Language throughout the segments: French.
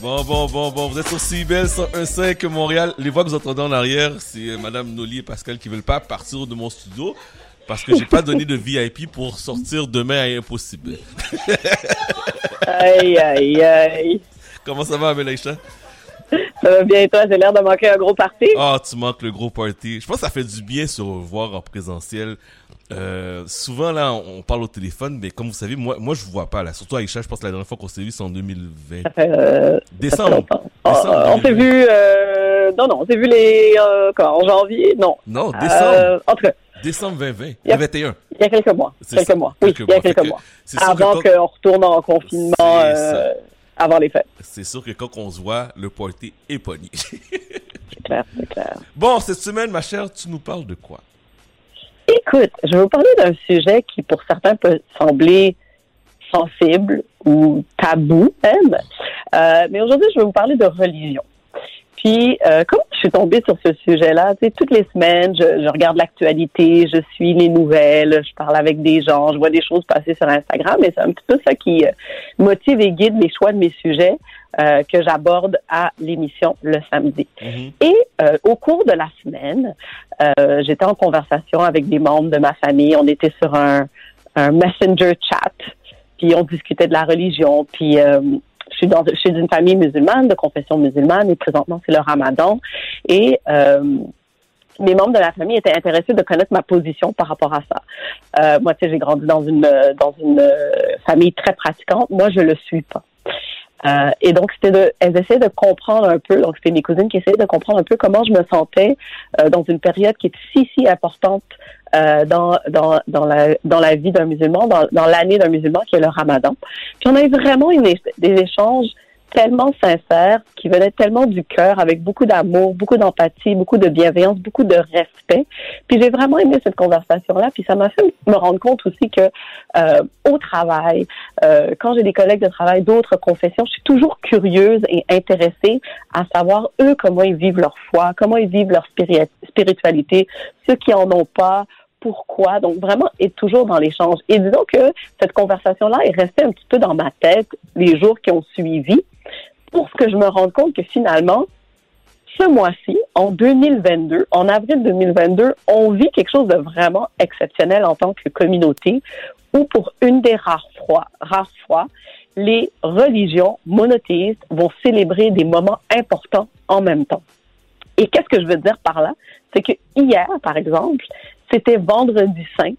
Bon, bon, bon, bon. Vous êtes sur CIBEL 101.5 Montréal. Les voix que vous entendez en arrière, c'est euh, Madame Noli et Pascal qui veulent pas partir de mon studio parce que j'ai pas donné de VIP pour sortir demain à Impossible. aïe, aïe, aïe. Comment ça va, Amélaïcha? Ça va bien, toi? J'ai l'air de manquer un gros party. Ah, tu manques le gros party. Je pense que ça fait du bien se revoir en présentiel. Euh, souvent, là, on parle au téléphone, mais comme vous savez, moi, moi je vous vois pas, là. Surtout Aïcha, je pense que la dernière fois qu'on s'est vu, c'est en 2020. Ça fait, euh, Décembre. ça fait Décembre Ah, on s'est 2020. vu, euh, non, non, on s'est vu les, euh, quoi, en janvier? Non. Non, décembre. Euh, en tout cas, Décembre 2020. Il y a- 21. il y a quelques mois. C'est Quelques ça, mois. Oui, quelques il y a quelques que mois. c'est sûr Avant que quand- qu'on retourne en confinement, euh, avant les fêtes. C'est sûr que quand on se voit, le party est pogné. C'est clair, c'est clair. bon, cette semaine, ma chère, tu nous parles de quoi? Écoute, je vais vous parler d'un sujet qui, pour certains, peut sembler sensible ou tabou même. Euh, mais aujourd'hui, je vais vous parler de religion. Puis, euh, je suis tombée sur ce sujet-là, tu sais, toutes les semaines, je, je regarde l'actualité, je suis les nouvelles, je parle avec des gens, je vois des choses passer sur Instagram, et c'est un petit peu ça qui euh, motive et guide les choix de mes sujets euh, que j'aborde à l'émission le samedi. Mhm. Et euh, au cours de la semaine, euh, j'étais en conversation avec des membres de ma famille. On était sur un, un messenger chat, puis on discutait de la religion. Puis euh, je suis dans je suis d'une famille musulmane, de confession musulmane, et présentement c'est le Ramadan. Et euh, mes membres de la famille étaient intéressés de connaître ma position par rapport à ça. Euh, moi, tu sais, j'ai grandi dans une dans une euh, famille très pratiquante. Moi, je le suis pas. Euh, et donc, c'était de, elles essayaient de comprendre un peu, donc c'était mes cousines qui essayaient de comprendre un peu comment je me sentais euh, dans une période qui est si, si importante euh, dans, dans, dans, la, dans la vie d'un musulman, dans, dans l'année d'un musulman qui est le ramadan. Puis on a eu vraiment des échanges tellement sincères, qui venaient tellement du cœur, avec beaucoup d'amour, beaucoup d'empathie, beaucoup de bienveillance, beaucoup de respect. Puis j'ai vraiment aimé cette conversation-là, puis ça m'a fait me rendre compte aussi que euh, au travail, euh, quand j'ai des collègues de travail d'autres confessions, je suis toujours curieuse et intéressée à savoir eux comment ils vivent leur foi, comment ils vivent leur spiri- spiritualité, ceux qui en ont pas, pourquoi. Donc vraiment être toujours dans l'échange. Et disons que cette conversation-là est restée un petit peu dans ma tête les jours qui ont suivi, pour que je me rende compte que finalement, ce mois-ci, en 2022, en avril 2022, on vit quelque chose de vraiment exceptionnel en tant que communauté où pour une des rares fois, rares fois, les religions monothéistes vont célébrer des moments importants en même temps. Et qu'est-ce que je veux dire par là? C'est que hier, par exemple, c'était vendredi saint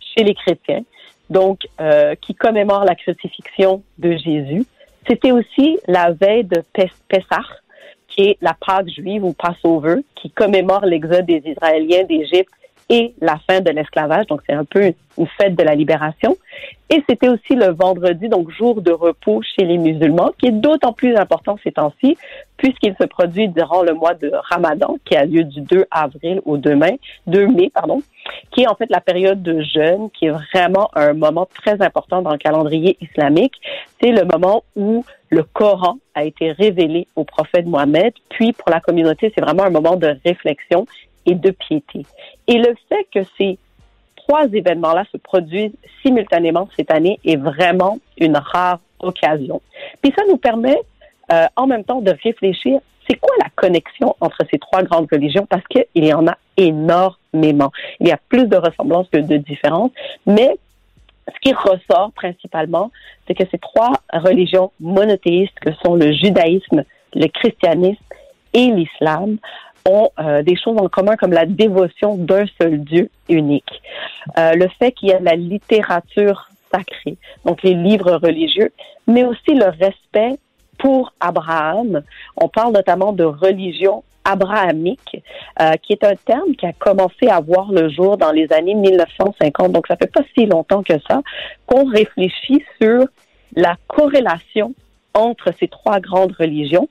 chez les chrétiens, donc euh, qui commémore la crucifixion de Jésus. C'était aussi la veille de Pes- Pessah, qui est la Pâque juive ou Passover, qui commémore l'exode des Israéliens d'Égypte et la fin de l'esclavage. Donc, c'est un peu une fête de la libération. Et c'était aussi le vendredi, donc jour de repos chez les musulmans, qui est d'autant plus important ces temps-ci, puisqu'il se produit durant le mois de Ramadan, qui a lieu du 2 avril au 2 mai, 2 mai, pardon, qui est en fait la période de jeûne, qui est vraiment un moment très important dans le calendrier islamique. C'est le moment où le Coran a été révélé au prophète Mohammed, puis pour la communauté, c'est vraiment un moment de réflexion et de piété. Et le fait que ces trois événements-là se produisent simultanément cette année est vraiment une rare occasion. Puis ça nous permet euh, en même temps de réfléchir, c'est quoi la connexion entre ces trois grandes religions? Parce qu'il y en a énormément. Il y a plus de ressemblances que de différences, mais ce qui ressort principalement, c'est que ces trois religions monothéistes que sont le judaïsme, le christianisme et l'islam ont euh, des choses en commun comme la dévotion d'un seul Dieu unique. Euh, le fait qu'il y a la littérature sacrée, donc les livres religieux, mais aussi le respect pour Abraham. On parle notamment de religion abrahamique, euh, qui est un terme qui a commencé à voir le jour dans les années 1950. Donc, ça fait pas si longtemps que ça qu'on réfléchit sur la corrélation entre ces trois grandes religions.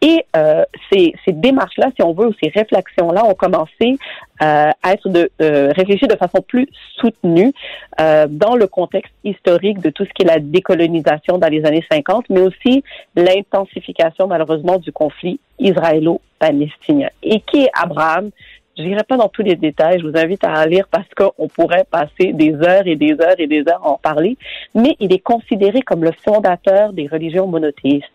Et euh, ces, ces démarches-là, si on veut, ou ces réflexions-là ont commencé euh, à être de euh, réfléchir de façon plus soutenue euh, dans le contexte historique de tout ce qui est la décolonisation dans les années 50, mais aussi l'intensification malheureusement du conflit israélo-palestinien. Et qui est Abraham? Je n'irai pas dans tous les détails. Je vous invite à lire parce qu'on pourrait passer des heures et des heures et des heures à en parler. Mais il est considéré comme le fondateur des religions monothéistes.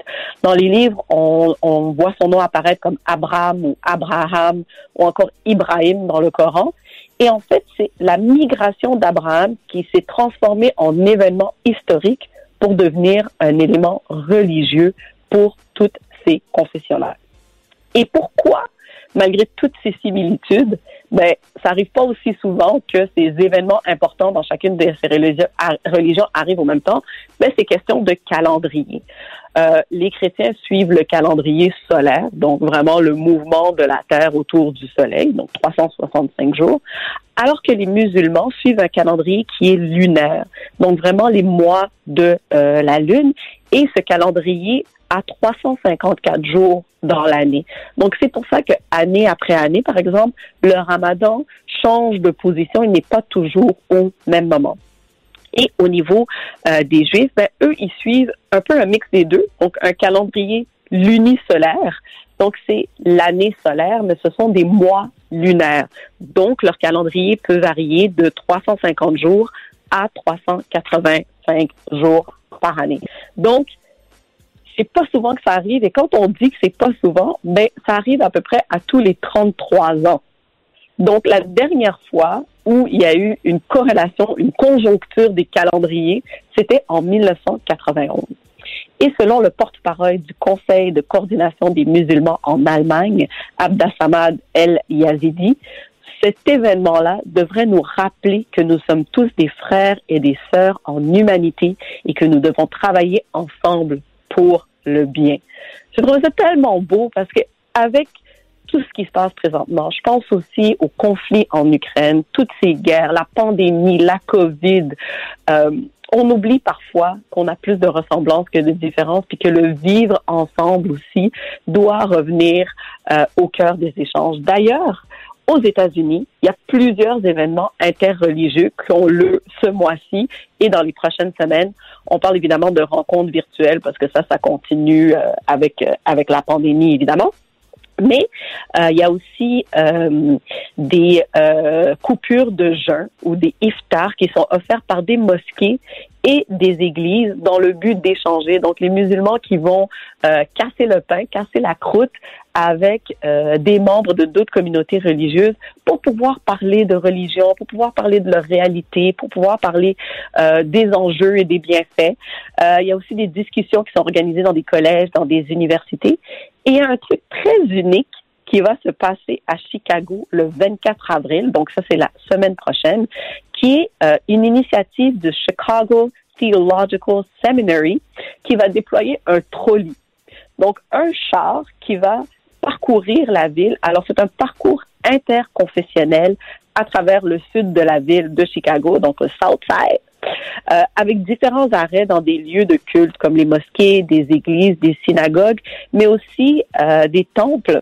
Dans les livres, on, on voit son nom apparaître comme Abraham ou Abraham ou encore Ibrahim dans le Coran. Et en fait, c'est la migration d'Abraham qui s'est transformée en événement historique pour devenir un élément religieux pour toutes ces confessionnaires. Et pourquoi, malgré toutes ces similitudes, ben, ça arrive pas aussi souvent que ces événements importants dans chacune de ces religions, arrivent au même temps. Ben, c'est question de calendrier. Euh, les chrétiens suivent le calendrier solaire, donc vraiment le mouvement de la Terre autour du Soleil, donc 365 jours, alors que les musulmans suivent un calendrier qui est lunaire, donc vraiment les mois de euh, la Lune. Et ce calendrier à 354 jours dans l'année. Donc c'est pour ça que année après année, par exemple, le Ramadan change de position, il n'est pas toujours au même moment. Et au niveau euh, des Juifs, ben, eux, ils suivent un peu un mix des deux, donc un calendrier lunisolaire. Donc c'est l'année solaire, mais ce sont des mois lunaires. Donc leur calendrier peut varier de 350 jours à 385 jours par année. Donc c'est pas souvent que ça arrive. Et quand on dit que c'est pas souvent, ben, ça arrive à peu près à tous les 33 ans. Donc, la dernière fois où il y a eu une corrélation, une conjoncture des calendriers, c'était en 1991. Et selon le porte-parole du Conseil de coordination des musulmans en Allemagne, Abdassamad El Yazidi, cet événement-là devrait nous rappeler que nous sommes tous des frères et des sœurs en humanité et que nous devons travailler ensemble pour le bien. Je trouve ça tellement beau parce que avec tout ce qui se passe présentement, je pense aussi au conflit en Ukraine, toutes ces guerres, la pandémie, la COVID. Euh, on oublie parfois qu'on a plus de ressemblances que de différences, puis que le vivre ensemble aussi doit revenir euh, au cœur des échanges. D'ailleurs, aux États-Unis, il y a plusieurs événements interreligieux qui ont lieu ce mois-ci et dans les prochaines semaines. On parle évidemment de rencontres virtuelles parce que ça, ça continue euh, avec euh, avec la pandémie évidemment. Mais euh, il y a aussi des coupures de jeûne ou des iftars qui sont offerts par des mosquées et des églises dans le but d'échanger. Donc les musulmans qui vont casser le pain, casser la croûte avec euh, des membres de d'autres communautés religieuses pour pouvoir parler de religion, pour pouvoir parler de leur réalité, pour pouvoir parler euh, des enjeux et des bienfaits. Euh, il y a aussi des discussions qui sont organisées dans des collèges, dans des universités. Et il y a un truc très unique qui va se passer à Chicago le 24 avril, donc ça c'est la semaine prochaine, qui est euh, une initiative de Chicago Theological Seminary qui va déployer un trolley. Donc, un char qui va parcourir la ville. Alors, c'est un parcours interconfessionnel à travers le sud de la ville de Chicago, donc le South Side, euh, avec différents arrêts dans des lieux de culte comme les mosquées, des églises, des synagogues, mais aussi euh, des temples,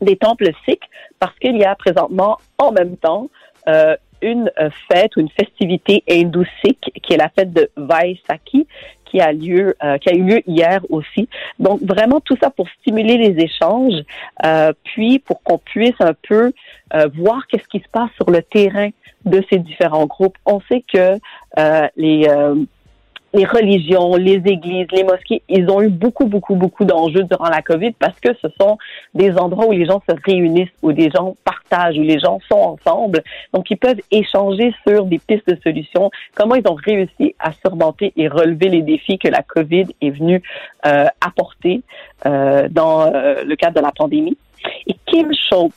des temples sikhs, parce qu'il y a présentement en même temps euh, une fête ou une festivité hindoue sikh qui est la fête de Vaisakhi, qui a lieu, euh, qui a eu lieu hier aussi. Donc vraiment tout ça pour stimuler les échanges, euh, puis pour qu'on puisse un peu euh, voir qu'est-ce qui se passe sur le terrain de ces différents groupes. On sait que les les religions, les églises, les mosquées, ils ont eu beaucoup, beaucoup, beaucoup d'enjeux durant la COVID parce que ce sont des endroits où les gens se réunissent, où les gens partagent, où les gens sont ensemble. Donc, ils peuvent échanger sur des pistes de solutions, comment ils ont réussi à surmonter et relever les défis que la COVID est venue euh, apporter euh, dans euh, le cadre de la pandémie? Et Kim Schultz,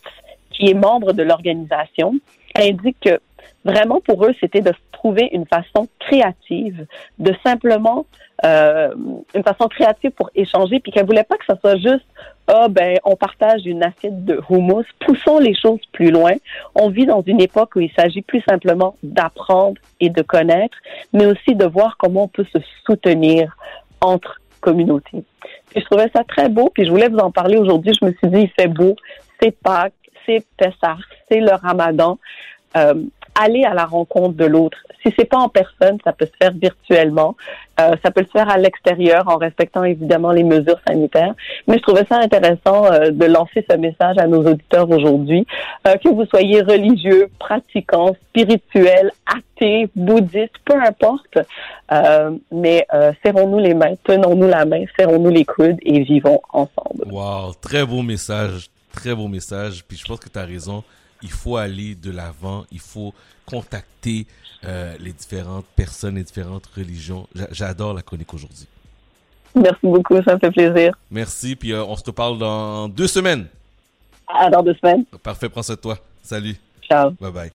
qui est membre de l'organisation, indique que vraiment pour eux, c'était de trouver une façon créative, de simplement euh, une façon créative pour échanger, puis qu'elle voulait pas que ça soit juste ah ben on partage une assiette de hummus. Poussons les choses plus loin. On vit dans une époque où il s'agit plus simplement d'apprendre et de connaître, mais aussi de voir comment on peut se soutenir entre communautés. je trouvais ça très beau, puis je voulais vous en parler aujourd'hui. Je me suis dit, il fait beau, c'est Pâques, c'est Pessah, c'est le Ramadan. Euh, aller à la rencontre de l'autre. Si c'est pas en personne, ça peut se faire virtuellement. Euh, ça peut se faire à l'extérieur en respectant évidemment les mesures sanitaires. Mais je trouvais ça intéressant euh, de lancer ce message à nos auditeurs aujourd'hui. Euh, que vous soyez religieux, pratiquants, spirituels, athées, bouddhistes, peu importe. Mais serrons-nous les mains, tenons-nous la main, serrons-nous les coudes et vivons ensemble. Wow, très beau message, très beau message. Puis je pense que tu as raison il faut aller de l'avant, il faut contacter euh, les différentes personnes, les différentes religions. J'adore la chronique aujourd'hui. Merci beaucoup, ça me fait plaisir. Merci, puis euh, on se reparle dans deux semaines. Ah, dans deux semaines. Parfait, prends soin de toi. Salut. Ciao. Bye bye.